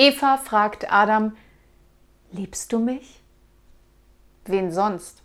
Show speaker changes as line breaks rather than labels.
Eva fragt Adam, liebst du mich? Wen sonst?